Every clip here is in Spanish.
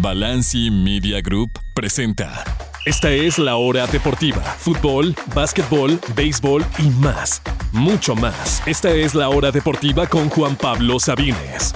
Balanci Media Group presenta. Esta es la hora deportiva. Fútbol, básquetbol, béisbol y más. Mucho más. Esta es la hora deportiva con Juan Pablo Sabines.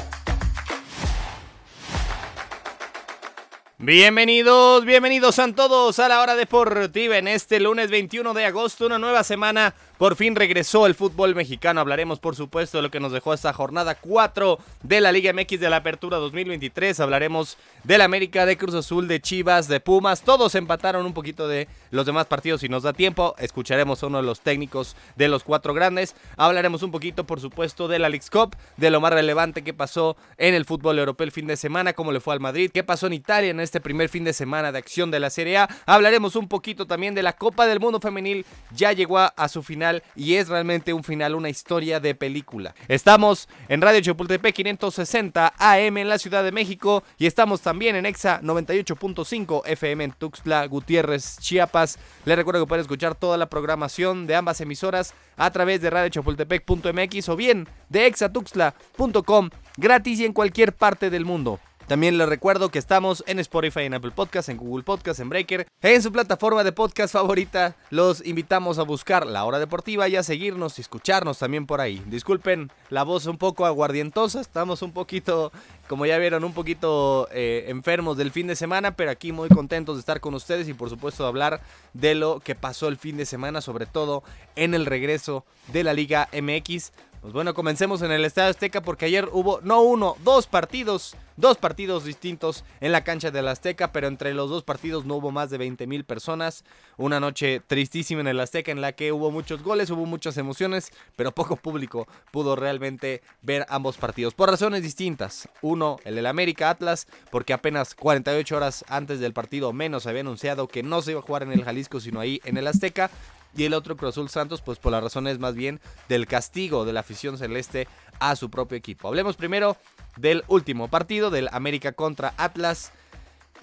Bienvenidos, bienvenidos a todos a la hora deportiva en este lunes 21 de agosto, una nueva semana por fin regresó el fútbol mexicano. Hablaremos, por supuesto, de lo que nos dejó esta jornada 4 de la Liga MX de la Apertura 2023. Hablaremos del América, de Cruz Azul, de Chivas, de Pumas. Todos empataron un poquito de los demás partidos si nos da tiempo. Escucharemos a uno de los técnicos de los cuatro grandes. Hablaremos un poquito, por supuesto, de la League Cup, de lo más relevante que pasó en el fútbol europeo el fin de semana, cómo le fue al Madrid, qué pasó en Italia en este primer fin de semana de acción de la Serie A. Hablaremos un poquito también de la Copa del Mundo Femenil. Ya llegó a su final y es realmente un final, una historia de película. Estamos en Radio Chapultepec 560 AM en la Ciudad de México y estamos también en EXA 98.5 FM en Tuxtla, Gutiérrez, Chiapas. Les recuerdo que pueden escuchar toda la programación de ambas emisoras a través de radiochapultepec.mx o bien de exatuxtla.com gratis y en cualquier parte del mundo. También les recuerdo que estamos en Spotify, en Apple Podcast, en Google Podcast, en Breaker, en su plataforma de podcast favorita. Los invitamos a buscar La Hora Deportiva y a seguirnos y escucharnos también por ahí. Disculpen la voz un poco aguardientosa, estamos un poquito, como ya vieron, un poquito eh, enfermos del fin de semana, pero aquí muy contentos de estar con ustedes y por supuesto de hablar de lo que pasó el fin de semana, sobre todo en el regreso de la Liga MX. Pues bueno, comencemos en el Estadio Azteca porque ayer hubo no uno, dos partidos, dos partidos distintos en la cancha del Azteca, pero entre los dos partidos no hubo más de 20 mil personas. Una noche tristísima en el Azteca en la que hubo muchos goles, hubo muchas emociones, pero poco público pudo realmente ver ambos partidos por razones distintas. Uno, el del América Atlas, porque apenas 48 horas antes del partido menos había anunciado que no se iba a jugar en el Jalisco, sino ahí en el Azteca y el otro Cruz Azul Santos, pues por las razones más bien del castigo de la afición celeste a su propio equipo. Hablemos primero del último partido, del América contra Atlas.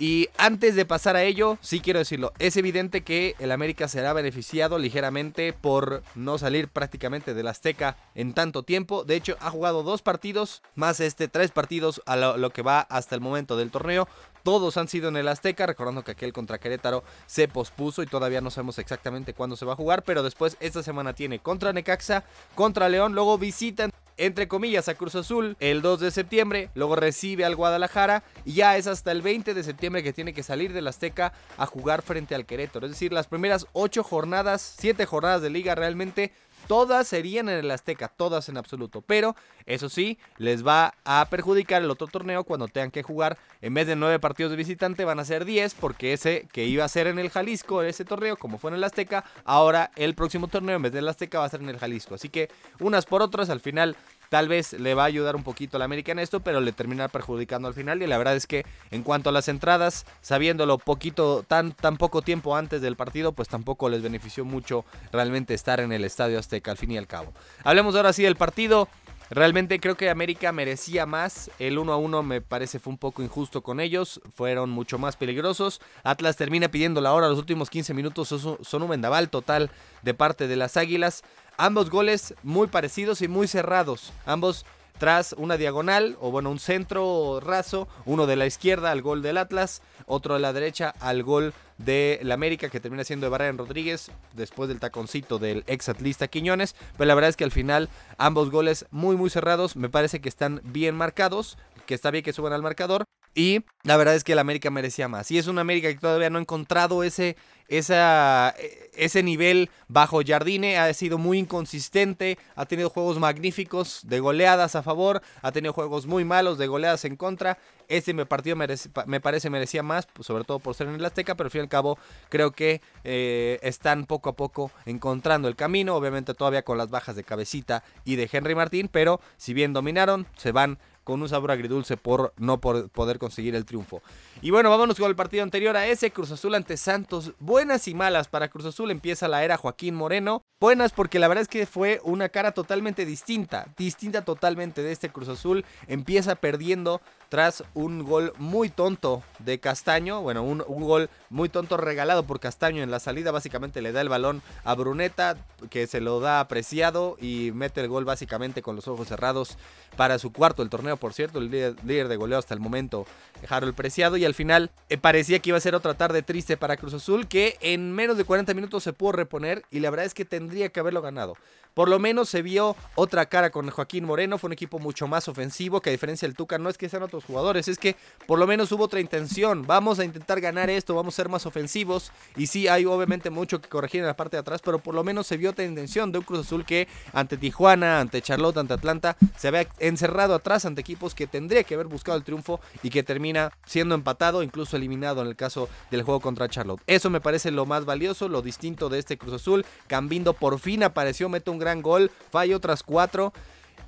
Y antes de pasar a ello, sí quiero decirlo, es evidente que el América será beneficiado ligeramente por no salir prácticamente del Azteca en tanto tiempo. De hecho, ha jugado dos partidos, más este tres partidos a lo, lo que va hasta el momento del torneo. Todos han sido en el Azteca, recordando que aquel contra Querétaro se pospuso y todavía no sabemos exactamente cuándo se va a jugar, pero después esta semana tiene contra Necaxa, contra León, luego visitan entre comillas a Cruz Azul el 2 de septiembre, luego recibe al Guadalajara y ya es hasta el 20 de septiembre que tiene que salir del Azteca a jugar frente al Querétaro. Es decir, las primeras 8 jornadas, 7 jornadas de liga realmente Todas serían en el Azteca, todas en absoluto. Pero, eso sí, les va a perjudicar el otro torneo cuando tengan que jugar. En vez de nueve partidos de visitante, van a ser 10, porque ese que iba a ser en el Jalisco, ese torneo, como fue en el Azteca, ahora el próximo torneo, en vez del Azteca, va a ser en el Jalisco. Así que, unas por otras, al final Tal vez le va a ayudar un poquito a la América en esto, pero le termina perjudicando al final. Y la verdad es que en cuanto a las entradas, sabiéndolo poquito, tan, tan poco tiempo antes del partido, pues tampoco les benefició mucho realmente estar en el Estadio Azteca al fin y al cabo. Hablemos ahora sí del partido. Realmente creo que América merecía más. El 1 a 1 me parece fue un poco injusto con ellos. Fueron mucho más peligrosos. Atlas termina pidiendo la hora. Los últimos 15 minutos son un vendaval total de parte de las Águilas. Ambos goles muy parecidos y muy cerrados. Ambos tras una diagonal, o bueno, un centro raso, uno de la izquierda al gol del Atlas, otro de la derecha al gol del América que termina siendo de Brian Rodríguez después del taconcito del ex atlista Quiñones, pero la verdad es que al final ambos goles muy muy cerrados, me parece que están bien marcados, que está bien que suban al marcador y la verdad es que el América merecía más. Y es un América que todavía no ha encontrado ese e, ese nivel bajo Jardine ha sido muy inconsistente, ha tenido juegos magníficos de goleadas a favor, ha tenido juegos muy malos de goleadas en contra. Este partido me parece merecía más, pues, sobre todo por ser en el Azteca, pero al fin y al cabo creo que eh, están poco a poco encontrando el camino, obviamente todavía con las bajas de Cabecita y de Henry Martín, pero si bien dominaron, se van con un sabor agridulce por no poder conseguir el triunfo. Y bueno, vámonos con el partido anterior a ese, Cruz Azul ante Santos. Buenas y malas para Cruz Azul, empieza la era Joaquín Moreno. Buenas porque la verdad es que fue una cara totalmente distinta, distinta totalmente de este Cruz Azul. Empieza perdiendo tras un gol muy tonto de Castaño, bueno, un, gol muy tonto regalado por Castaño en la salida, básicamente le da el balón a Bruneta, que se lo da apreciado y mete el gol básicamente con los ojos cerrados para su cuarto el torneo por cierto, el líder, de goleo hasta el momento, Harold Preciado, y al final eh, parecía que iba a ser otra tarde triste para Cruz Azul, que en menos de 40 minutos se pudo reponer y la verdad es que tendría que haberlo ganado. Por lo menos se vio otra cara con Joaquín Moreno, fue un equipo mucho más ofensivo, que a diferencia del Tuca no es que sean otros jugadores, es que por lo menos hubo otra intención, vamos a intentar ganar esto, vamos a ser más ofensivos, y sí hay obviamente mucho que corregir en la parte de atrás, pero por lo menos se vio otra intención de un Cruz Azul que ante Tijuana, ante Charlotte, ante Atlanta, se había encerrado atrás ante equipos que tendría que haber buscado el triunfo y que termina siendo empatado, incluso eliminado en el caso del juego contra Charlotte. Eso me parece lo más valioso, lo distinto de este Cruz Azul. Cambindo por fin apareció, mete un gran gol, falla otras cuatro.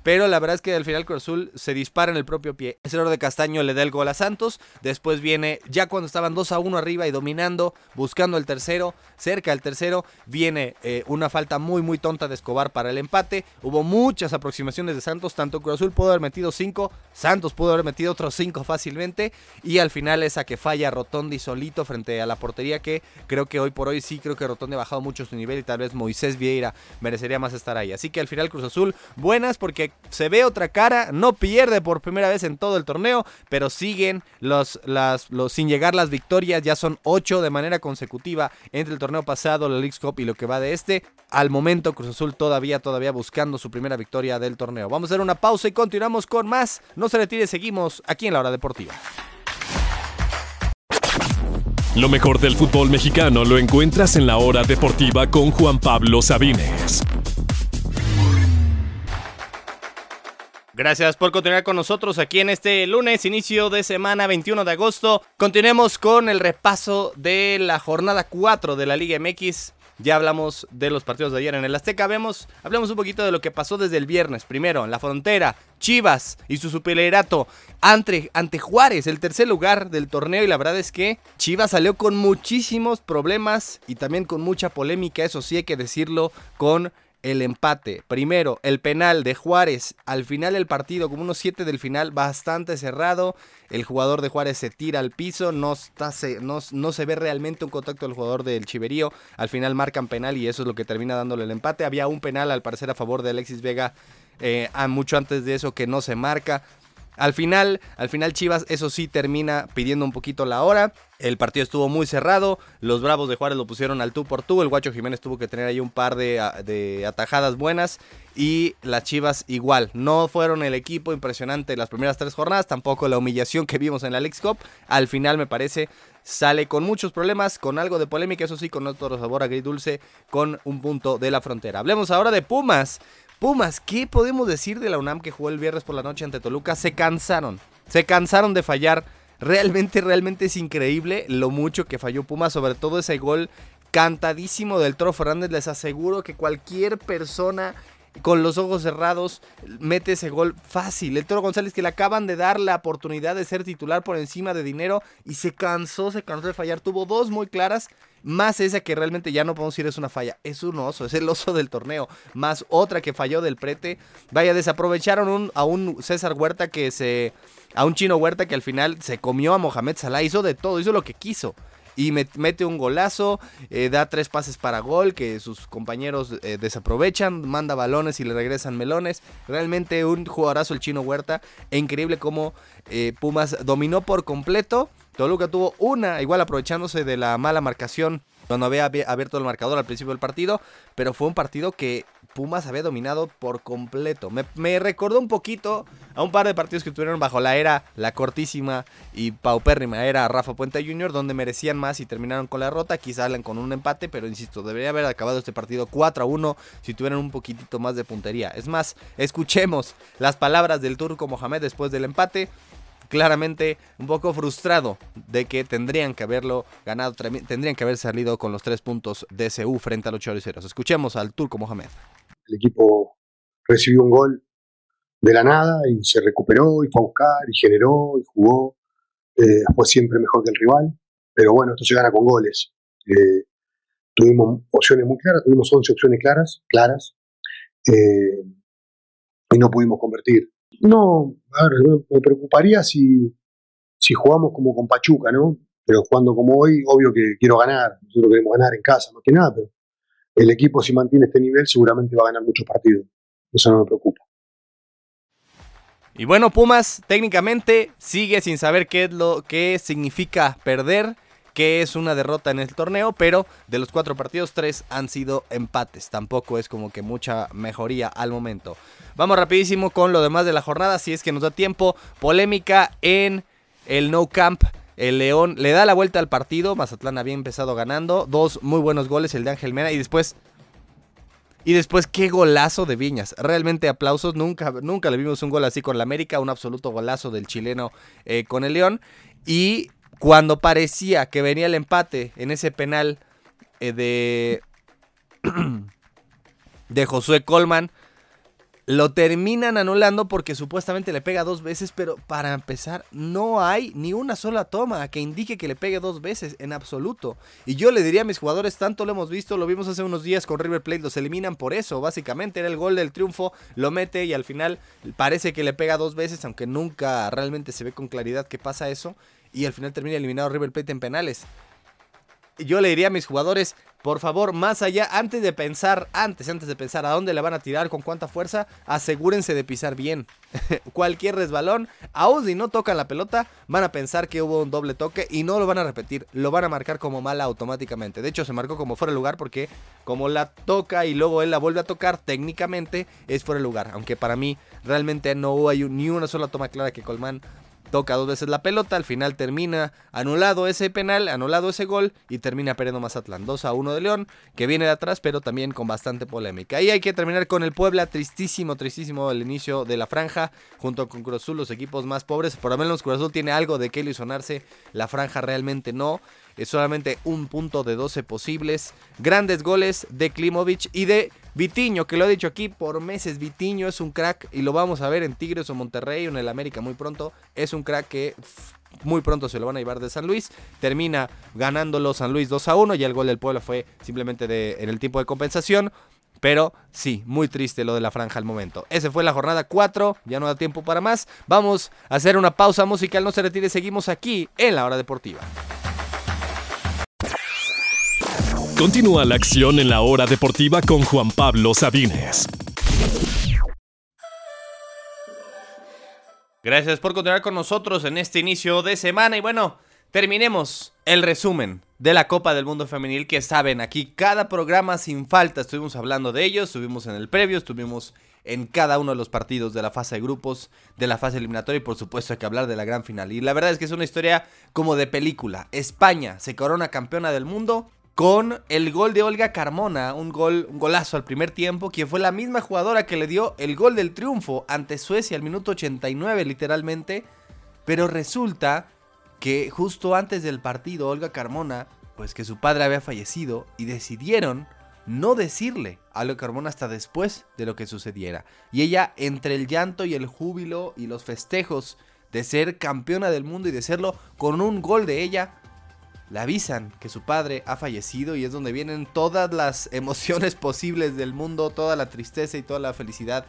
Pero la verdad es que al final Cruz Azul se dispara en el propio pie. Ese error de Castaño le da el gol a Santos. Después viene, ya cuando estaban 2 a 1 arriba y dominando, buscando el tercero, cerca del tercero, viene eh, una falta muy, muy tonta de Escobar para el empate. Hubo muchas aproximaciones de Santos. Tanto Cruz Azul pudo haber metido 5, Santos pudo haber metido otros 5 fácilmente. Y al final esa que falla Rotondi solito frente a la portería, que creo que hoy por hoy sí creo que Rotondi ha bajado mucho su nivel y tal vez Moisés Vieira merecería más estar ahí. Así que al final Cruz Azul, buenas porque se ve otra cara, no pierde por primera vez en todo el torneo, pero siguen los, las, los, sin llegar las victorias, ya son ocho de manera consecutiva entre el torneo pasado, la League Cup y lo que va de este. Al momento Cruz Azul todavía, todavía buscando su primera victoria del torneo. Vamos a hacer una pausa y continuamos con más. No se retire, seguimos aquí en la hora deportiva. Lo mejor del fútbol mexicano lo encuentras en la hora deportiva con Juan Pablo Sabines. Gracias por continuar con nosotros aquí en este lunes, inicio de semana 21 de agosto. Continuemos con el repaso de la jornada 4 de la Liga MX. Ya hablamos de los partidos de ayer en el Azteca. Vemos, hablamos un poquito de lo que pasó desde el viernes. Primero, en la frontera, Chivas y su supererato ante, ante Juárez, el tercer lugar del torneo. Y la verdad es que Chivas salió con muchísimos problemas y también con mucha polémica, eso sí hay que decirlo, con el empate. Primero, el penal de Juárez al final del partido, como unos 7 del final, bastante cerrado. El jugador de Juárez se tira al piso, no, está, no, no, se ve realmente un contacto del jugador del Chiverío. Al final marcan penal y eso es lo que termina dándole el empate. Había un penal al parecer a favor de Alexis Vega eh, mucho antes de eso que no se marca. Al final, al final Chivas, eso sí, termina pidiendo un poquito la hora. El partido estuvo muy cerrado. Los Bravos de Juárez lo pusieron al tú por tú. El Guacho Jiménez tuvo que tener ahí un par de, atajadas buenas. Y las Chivas igual. No fueron el equipo impresionante las primeras tres jornadas. Tampoco la humillación que vimos en la Lex Cup. Al final, me parece, sale con muchos problemas. Con algo de polémica, eso sí, con otro sabor agridulce. Con un punto de la frontera. Hablemos ahora de Pumas. Pumas, ¿qué podemos decir de la UNAM que jugó el viernes por la noche ante Toluca? Se cansaron, se cansaron de fallar. Realmente, realmente es increíble lo mucho que falló Pumas, sobre todo ese gol cantadísimo del Toro Fernández. Les aseguro que cualquier persona con los ojos cerrados mete ese gol fácil. El Toro González que le acaban de dar la oportunidad de ser titular por encima de dinero y se cansó, se cansó de fallar. Tuvo dos muy claras más esa que realmente ya no podemos decir es una falla, es un oso, es el oso del torneo, más otra que falló del prete. Vaya, desaprovecharon a un César Huerta que se. a un chino Huerta que al final se comió a Mohamed Salah, hizo de todo, hizo lo que quiso. Y mete un golazo, eh, da tres pases para gol que sus compañeros eh, desaprovechan, manda balones y le regresan melones. Realmente un jugadorazo el chino Huerta. E increíble cómo eh, Pumas dominó por completo Toluca tuvo una, igual aprovechándose de la mala marcación cuando había abierto el marcador al principio del partido, pero fue un partido que Pumas había dominado por completo. Me, recordó un poquito a un par de partidos que tuvieron bajo la era, la cortísima y paupérrima era Rafa Puente Jr., donde merecían más y terminaron con la rota. Quizá salen con un empate, pero insisto, debería haber acabado este partido 4 a 1 si tuvieran un poquitito más de puntería. Es más, escuchemos las palabras del turco Mohamed después del empate claramente un poco frustrado de que tendrían que haberlo ganado, tendrían que haber salido con los tres puntos de CU frente a los choriceros. Escuchemos al turco Mohamed. El equipo recibió un gol de la nada y se recuperó y fue a buscar y generó y jugó. Eh, fue siempre mejor que el rival, pero bueno, esto se gana con goles. Eh, tuvimos opciones muy claras, tuvimos 11 opciones claras, claras eh, y no pudimos convertir. No, a ver, me preocuparía si, si jugamos como con Pachuca, ¿no? Pero jugando como hoy, obvio que quiero ganar. Nosotros queremos ganar en casa, más que nada, pero el equipo, si mantiene este nivel, seguramente va a ganar muchos partidos. Eso no me preocupa. Y bueno, Pumas técnicamente sigue sin saber qué es lo que significa perder, qué es una derrota en el torneo, pero de los cuatro partidos, tres han sido empates. Tampoco es como que mucha mejoría al momento. Vamos rapidísimo con lo demás de la jornada, si es que nos da tiempo. Polémica en el No Camp. El León le da la vuelta al partido. Mazatlán había empezado ganando. Dos muy buenos goles, el de Ángel Mena. Y después. Y después, qué golazo de Viñas. Realmente aplausos. Nunca, nunca le vimos un gol así con la América. Un absoluto golazo del chileno eh, con el León. Y cuando parecía que venía el empate en ese penal eh, de. de Josué Colman lo terminan anulando porque supuestamente le pega dos veces, pero para empezar no hay ni una sola toma que indique que le pegue dos veces en absoluto. Y yo le diría a mis jugadores, tanto lo hemos visto, lo vimos hace unos días con River Plate, los eliminan por eso, básicamente. Era el gol del triunfo, lo mete y al final parece que le pega dos veces, aunque nunca realmente se ve con claridad que pasa eso, y al final termina eliminado River Plate en penales yo le diría a mis jugadores, por favor, más allá, antes de pensar, antes, antes de pensar a dónde le van a tirar, con cuánta fuerza, asegúrense de pisar bien. Cualquier resbalón, aún si no tocan la pelota, van a pensar que hubo un doble toque y no lo van a repetir, lo van a marcar como mala automáticamente. De hecho, se marcó como fuera de lugar porque como la toca y luego él la vuelve a tocar, técnicamente es fuera de lugar. Aunque para mí realmente no hay ni una sola toma clara que Colman toca dos veces la pelota, al final termina anulado ese penal, anulado ese gol y termina perdiendo Mazatlán 2 a 1 de León, que viene de atrás, pero también con bastante polémica. Y hay que terminar con el Puebla, tristísimo, tristísimo el inicio de la franja, junto con Cruz Azul, los equipos más pobres. Por lo menos Cruz Azul tiene algo de que ilusionarse, la franja realmente no. Es solamente un punto de 12 posibles. Grandes goles de Klimovic y de Vitiño, que lo he dicho aquí por meses, Vitiño es un crack y lo vamos a ver en Tigres o Monterrey o en el América muy pronto. Es un crack que muy pronto se lo van a llevar de San Luis. Termina ganándolo San Luis 2 a 1 y el gol del pueblo fue simplemente en el tiempo de compensación. Pero sí, muy triste lo de la franja al momento. Ese fue la jornada 4, ya no da tiempo para más. Vamos a hacer una pausa musical, no se retire, seguimos aquí en la hora deportiva. Continúa la acción en la hora deportiva con Juan Pablo Sabines. Gracias por continuar con nosotros en este inicio de semana y bueno, terminemos el resumen de la Copa del Mundo Femenil que saben aquí cada programa sin falta estuvimos hablando de ellos, estuvimos en el previo, estuvimos en cada uno de los partidos de la fase de grupos, de la fase eliminatoria y por supuesto hay que hablar de la gran final. Y la verdad es que es una historia como de película. España se corona campeona del mundo con el gol de Olga Carmona, un gol, un golazo al primer tiempo, quien fue la misma jugadora que le dio el gol del triunfo ante Suecia al minuto 89 literalmente, pero resulta que justo antes del partido Olga Carmona, pues que su padre había fallecido y decidieron no decirle a Olga Carmona hasta después de lo que sucediera. Y ella entre el llanto y el júbilo y los festejos de ser campeona del mundo y de serlo con un gol de ella, le avisan que su padre ha fallecido y es donde vienen todas las emociones posibles del mundo, toda la tristeza y toda la felicidad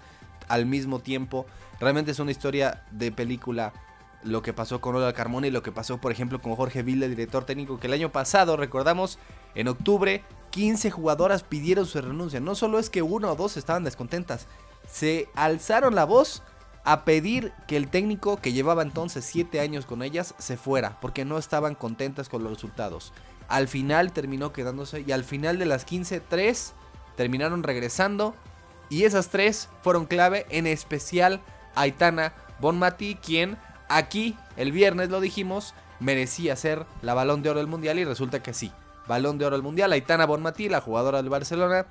al mismo tiempo. Realmente es una historia de película lo que pasó con Olga Carmona y lo que pasó, por ejemplo, con Jorge Villa, director técnico, que el año pasado, recordamos, en octubre, 15 jugadoras pidieron su renuncia. No solo es que uno o dos estaban descontentas, se alzaron la voz a pedir que el técnico que llevaba entonces 7 años con ellas se fuera, porque no estaban contentas con los resultados. Al final terminó quedándose y al final de las 15, 3 terminaron regresando y esas 3 fueron clave, en especial Aitana Bonmati, quien aquí el viernes lo dijimos, merecía ser la balón de oro del mundial y resulta que sí. Balón de oro del mundial, Aitana Bonmati, la jugadora del Barcelona,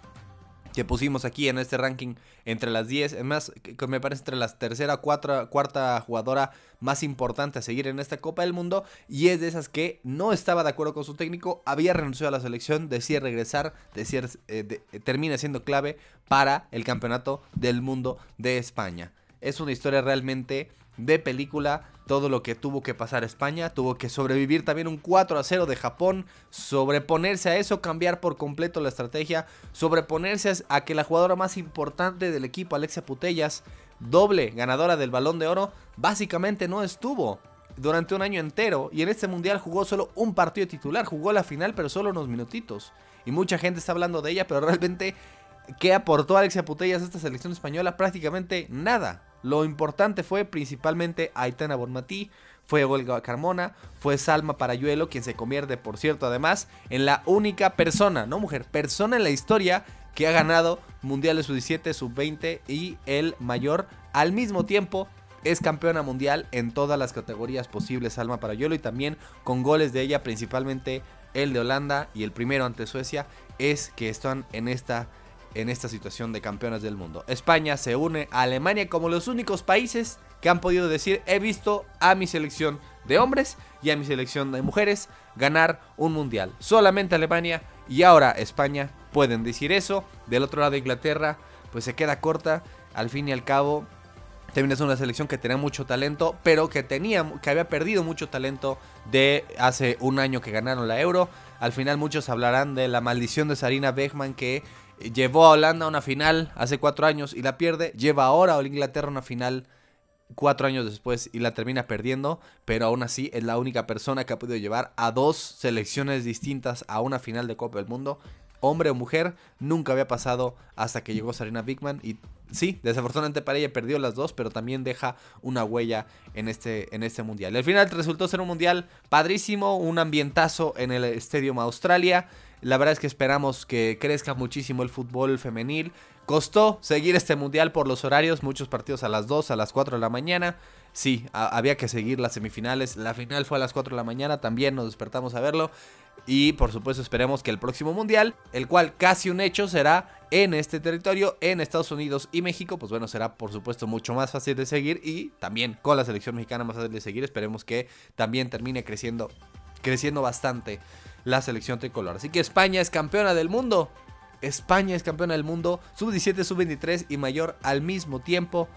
que pusimos aquí en este ranking entre las 10, es más, que me parece entre la tercera cuarta, cuarta jugadora más importante a seguir en esta Copa del Mundo y es de esas que no estaba de acuerdo con su técnico, había renunciado a la selección, decía regresar, decía, eh, termina siendo clave para el Campeonato del Mundo de España. Es una historia realmente de película todo lo que tuvo que pasar España, tuvo que sobrevivir también un 4 a 0 de Japón, sobreponerse a eso, cambiar por completo la estrategia, sobreponerse a que la jugadora más importante del equipo, Alexia Putellas, doble ganadora del balón de oro, básicamente no estuvo durante un año entero y en este mundial jugó solo un partido titular, jugó la final pero solo unos minutitos. Y mucha gente está hablando de ella, pero realmente, ¿qué aportó Alexia Putellas a esta selección española? Prácticamente nada Lo importante fue principalmente Aitana Bonmatí, fue Olga Carmona, fue Salma Parayuelo, quien se convierte, por cierto, además, en la única persona, no mujer, persona en la historia que ha ganado Mundiales Sub-17, Sub-20 y el mayor al mismo tiempo. Es campeona mundial en todas las categorías posibles, Salma Parayuelo, y también con goles de ella, principalmente el de Holanda y el primero ante Suecia, es que están en esta en esta situación de campeonas del mundo. España se une a Alemania como los únicos países que han podido decir he visto a mi selección de hombres y a mi selección de mujeres ganar un mundial. Solamente Alemania y ahora España pueden decir eso. Del otro lado Inglaterra pues se queda corta. Al fin y al cabo también es una selección que tenía mucho talento, pero que tenía que había perdido mucho talento de hace un año que ganaron la Euro. Al final muchos hablarán de la maldición de Sarina Beckman que llevó a Holanda a una final hace cuatro años y la pierde. Lleva ahora a Inglaterra a una final cuatro años después y la termina perdiendo, pero aún así es la única persona que ha podido llevar a dos selecciones distintas a una final de Copa del Mundo. Hombre o mujer, nunca había pasado hasta que llegó Sarina Bigman y sí, desafortunadamente para ella perdió las dos, pero también deja una huella en este, en este mundial. El final resultó ser un mundial padrísimo, un ambientazo en el Stadium Australia. La verdad es que esperamos que crezca muchísimo el fútbol femenil. Costó seguir este mundial por los horarios, muchos partidos a las 2, a las 4 de la mañana. Sí, había que seguir las semifinales. La final fue a las 4 de la mañana, también nos despertamos a verlo. Y por supuesto esperemos que el próximo mundial, el cual casi un hecho será en este territorio, en Estados Unidos y México, pues bueno, será por supuesto mucho más fácil de seguir y también con la selección mexicana más fácil de seguir. Esperemos que también termine creciendo, creciendo bastante la selección tricolor. Así que España es campeona del mundo. España es campeona del mundo, sub-17, sub-23 y mayor al mismo tiempo.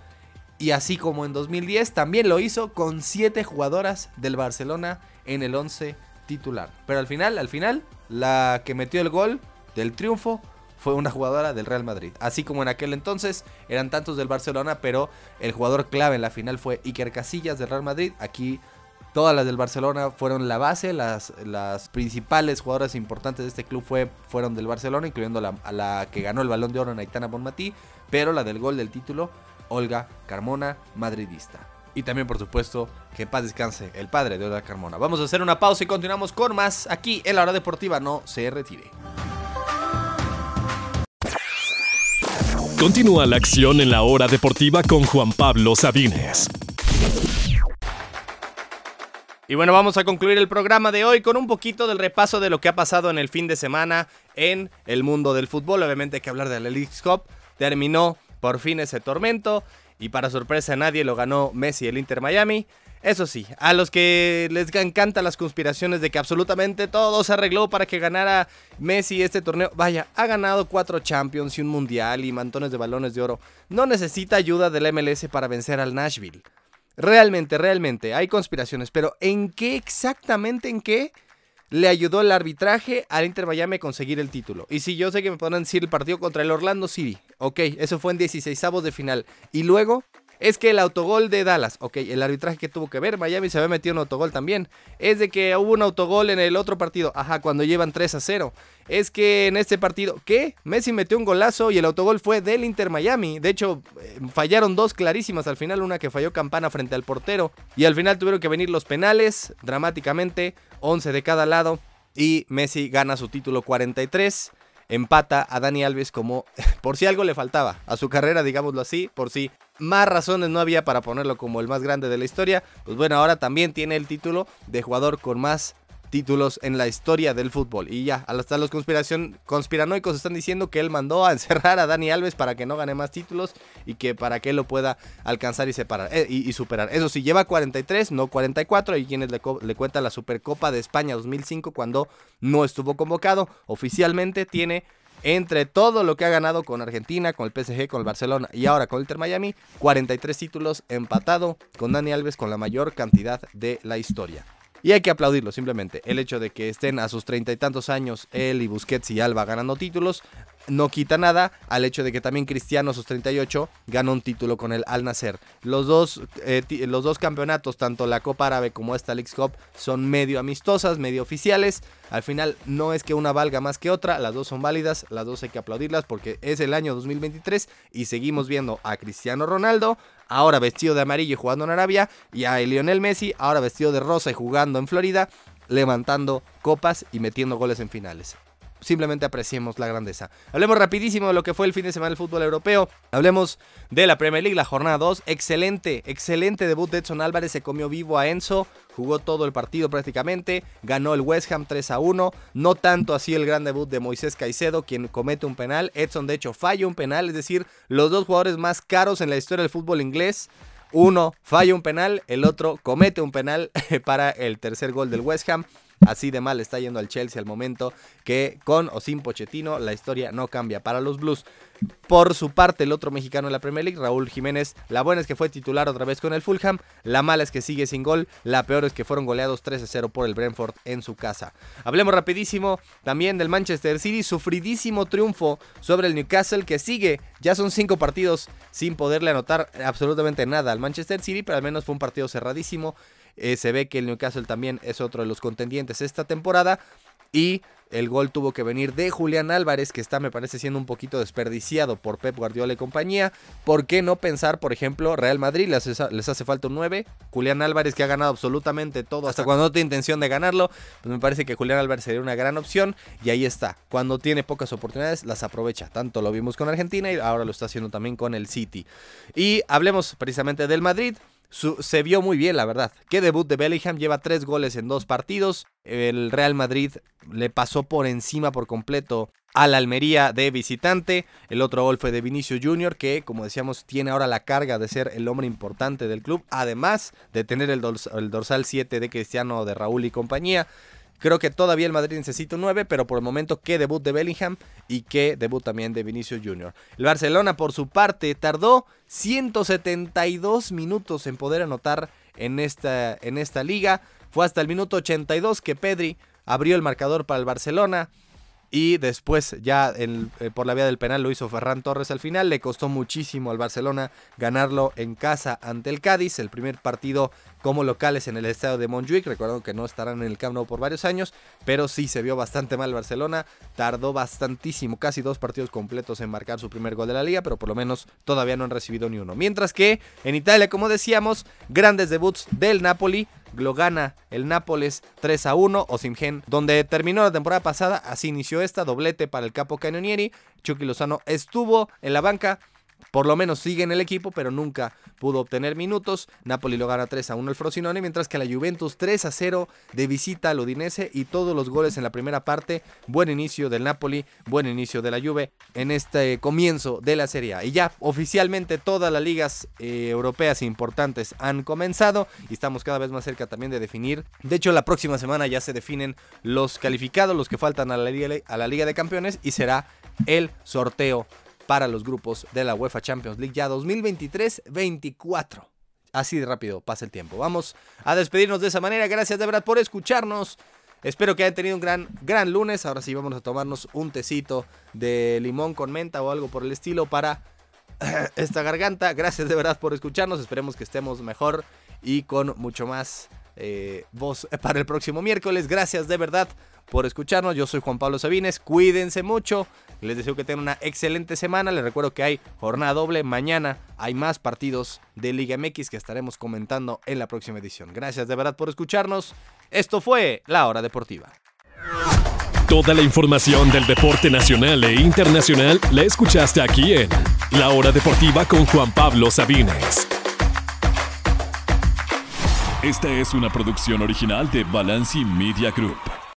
Y así como en 2010, también lo hizo con 7 jugadoras del Barcelona en el 11 titular. Pero al final, al final, la que metió el gol del triunfo fue una jugadora del Real Madrid. Así como en aquel entonces eran tantos del Barcelona, pero el jugador clave en la final fue Iker Casillas del Real Madrid. Aquí Todas las del Barcelona fueron la base, las, las principales jugadoras importantes de este club fue, fueron del Barcelona, incluyendo la, a la que ganó el balón de oro, Naitana Bonmatí, pero la del gol del título, Olga Carmona, madridista. Y también, por supuesto, que paz descanse el padre de Olga Carmona. Vamos a hacer una pausa y continuamos con más aquí en la hora deportiva. No se retire. Continúa la acción en la hora deportiva con Juan Pablo Sabines. Y bueno, vamos a concluir el programa de hoy con un poquito del repaso de lo que ha pasado en el fin de semana en el mundo del fútbol. Obviamente hay que hablar de la League Cup. Terminó por fin ese tormento y para sorpresa de nadie lo ganó Messi el Inter Miami. Eso sí, a los que les encantan las conspiraciones de que absolutamente todo se arregló para que ganara Messi este torneo, vaya, ha ganado cuatro Champions y un Mundial y montones de balones de oro. No necesita ayuda del MLS para vencer al Nashville. Realmente, realmente, hay conspiraciones, pero ¿en qué exactamente, en qué le ayudó el arbitraje al Inter Miami a conseguir el título? Y si yo sé que me podrán decir el partido contra el Orlando City, ok, eso fue en 16 de final. Y luego, es que el autogol de Dallas, ok, el arbitraje que tuvo que ver, Miami se había metido un autogol también. Es de que hubo un autogol en el otro partido, ajá, cuando llevan 3 a 0. Es que en este partido, ¿qué? Messi metió un golazo y el autogol fue del Inter Miami. De hecho, eh, fallaron dos clarísimas al final, una que falló Campana frente al portero. Y al final tuvieron que venir los penales, dramáticamente, 11 de cada lado. Y Messi gana su título 43 empata a Dani Alves como por si algo le faltaba a su carrera, digámoslo así, por si más razones no había para ponerlo como el más grande de la historia, pues bueno, ahora también tiene el título de jugador con más títulos en la historia del fútbol. Y ya, hasta los conspiración, conspiranoicos están diciendo que él mandó a encerrar a Dani Alves para que no gane más títulos y que para que él lo pueda alcanzar y separar eh, y, superar. Eso sí, lleva 43, no 44. Y quienes le, le cuenta la Supercopa de España 2005 cuando no estuvo convocado. Oficialmente tiene entre todo lo que ha ganado con Argentina, con el PSG, con el Barcelona y ahora con el Inter Miami, 43 títulos empatado con Dani Alves con la mayor cantidad de la historia. Y hay que aplaudirlo simplemente. El hecho de que estén a sus treinta y tantos años él y Busquets y Alba ganando títulos no quita nada al hecho de que también Cristiano a sus 38 ganó un título con el Al Nacer. Los dos, eh, los dos campeonatos, tanto la Copa Árabe como esta League Cup, son medio amistosas, medio oficiales. Al final no es que una valga más que otra, las dos son válidas, las dos hay que aplaudirlas porque es el año 2023 y seguimos viendo a Cristiano Ronaldo, ahora vestido de amarillo y jugando en Arabia, y a Lionel Messi, ahora vestido de rosa y jugando en Florida, levantando copas y metiendo goles en finales simplemente apreciemos la grandeza. Hablemos rapidísimo de lo que fue el fin de semana del fútbol europeo. Hablemos de la Premier League, la jornada 2. Excelente, excelente debut de Edson Álvarez. Se comió vivo a Enzo. Jugó todo el partido prácticamente. Ganó el West Ham 3 a 1. No tanto así el gran debut de Moisés Caicedo, quien comete un penal. Edson, de hecho, falla un penal. Es decir, los dos jugadores más caros en la historia del fútbol inglés. Uno falla un penal, el otro comete un penal para el tercer gol del West Ham. Así de mal está yendo al Chelsea al momento que con o sin Pochettino la historia no cambia para los Blues. Por su parte, el otro mexicano en la Premier League, Raúl Jiménez, la buena es que fue titular otra vez con el Fulham, la mala es que sigue sin gol, la peor es que fueron goleados 3 0 por el Brentford en su casa. Hablemos rapidísimo también del Manchester City, sufridísimo triunfo sobre el Newcastle que sigue, ya son 5 partidos sin poderle anotar absolutamente nada al Manchester City, pero al menos fue un partido cerradísimo. Eh, se ve que el Newcastle también es otro de los contendientes esta temporada. Y el gol tuvo que venir de Julián Álvarez, que está, me parece, siendo un poquito desperdiciado por Pep Guardiola y compañía. ¿Por qué no pensar, por ejemplo, Real Madrid les, hace falta un 9? Julián Álvarez, que ha ganado absolutamente todo, hasta cuando no tiene intención de ganarlo, pues me parece que Julián Álvarez sería una gran opción. Y ahí está. Cuando tiene pocas oportunidades, las aprovecha. Tanto lo vimos con Argentina y ahora lo está haciendo también con el City. Y hablemos precisamente del Madrid se vio muy bien, la verdad. Qué debut de Bellingham, lleva tres goles en dos partidos. El Real Madrid le pasó por encima por completo a la Almería de visitante. El otro gol fue de Vinicio Junior, que como decíamos tiene ahora la carga de ser el hombre importante del club, además de tener el dorsal 7 de Cristiano, de Raúl y compañía. Creo que todavía el Madrid necesita un 9, pero por el momento qué debut de Bellingham y qué debut también de Vinicius Jr. El Barcelona por su parte tardó 172 minutos en poder anotar en esta, en esta liga. Fue hasta el minuto 82 que Pedri abrió el marcador para el Barcelona. Y después ya eh, por la vía del penal lo hizo Ferran Torres al final. Le costó muchísimo al Barcelona ganarlo en casa ante el Cádiz. El primer partido como locales en el estadio de Montjuic. Recuerdo que no estarán en el Camp Nou por varios años. Pero sí se vio bastante mal el Barcelona. Tardó bastantísimo, casi dos partidos completos en marcar su primer gol de la liga. Pero por lo menos todavía no han recibido ni uno. Mientras que en Italia, como decíamos, grandes debuts del Napoli lo gana el Nápoles 3 a 1, Osimhen, donde terminó la temporada pasada, así inició esta, doblete para el capo Canonieri, Chucky Lozano estuvo en la banca, por lo menos sigue en el equipo, pero nunca pudo obtener minutos. Napoli lo gana 3 a 1 el Frosinone, mientras que la Juventus 3 a 0 de visita al Udinese y todos los goles en la primera parte. Buen inicio del Napoli, buen inicio de la Juve en este comienzo de la Serie A. Y ya oficialmente todas las ligas eh, europeas importantes han comenzado y estamos cada vez más cerca también de definir. De hecho, la próxima semana ya se definen los calificados, los que faltan a la Liga de Campeones y será el sorteo para los grupos de la UEFA Champions League ya 2023-24. Así de rápido pasa el tiempo. Vamos a despedirnos de esa manera. Gracias de verdad por escucharnos. Espero que hayan tenido un gran, gran lunes. Ahora sí vamos a tomarnos un tecito de limón con menta o algo por el estilo para esta garganta. Gracias de verdad por escucharnos. Esperemos que estemos mejor y con mucho más eh, voz para el próximo miércoles. Gracias de verdad por escucharnos. Yo soy Juan Pablo Sabines. Cuídense mucho. Les deseo que tengan una excelente semana. Les recuerdo que hay jornada doble. Mañana hay más partidos de Liga MX que estaremos comentando en la próxima edición. Gracias de verdad por escucharnos. Esto fue La Hora Deportiva. Toda la información del deporte nacional e internacional la escuchaste aquí en La Hora Deportiva con Juan Pablo Sabines. Esta es una producción original de Balanci Media Group.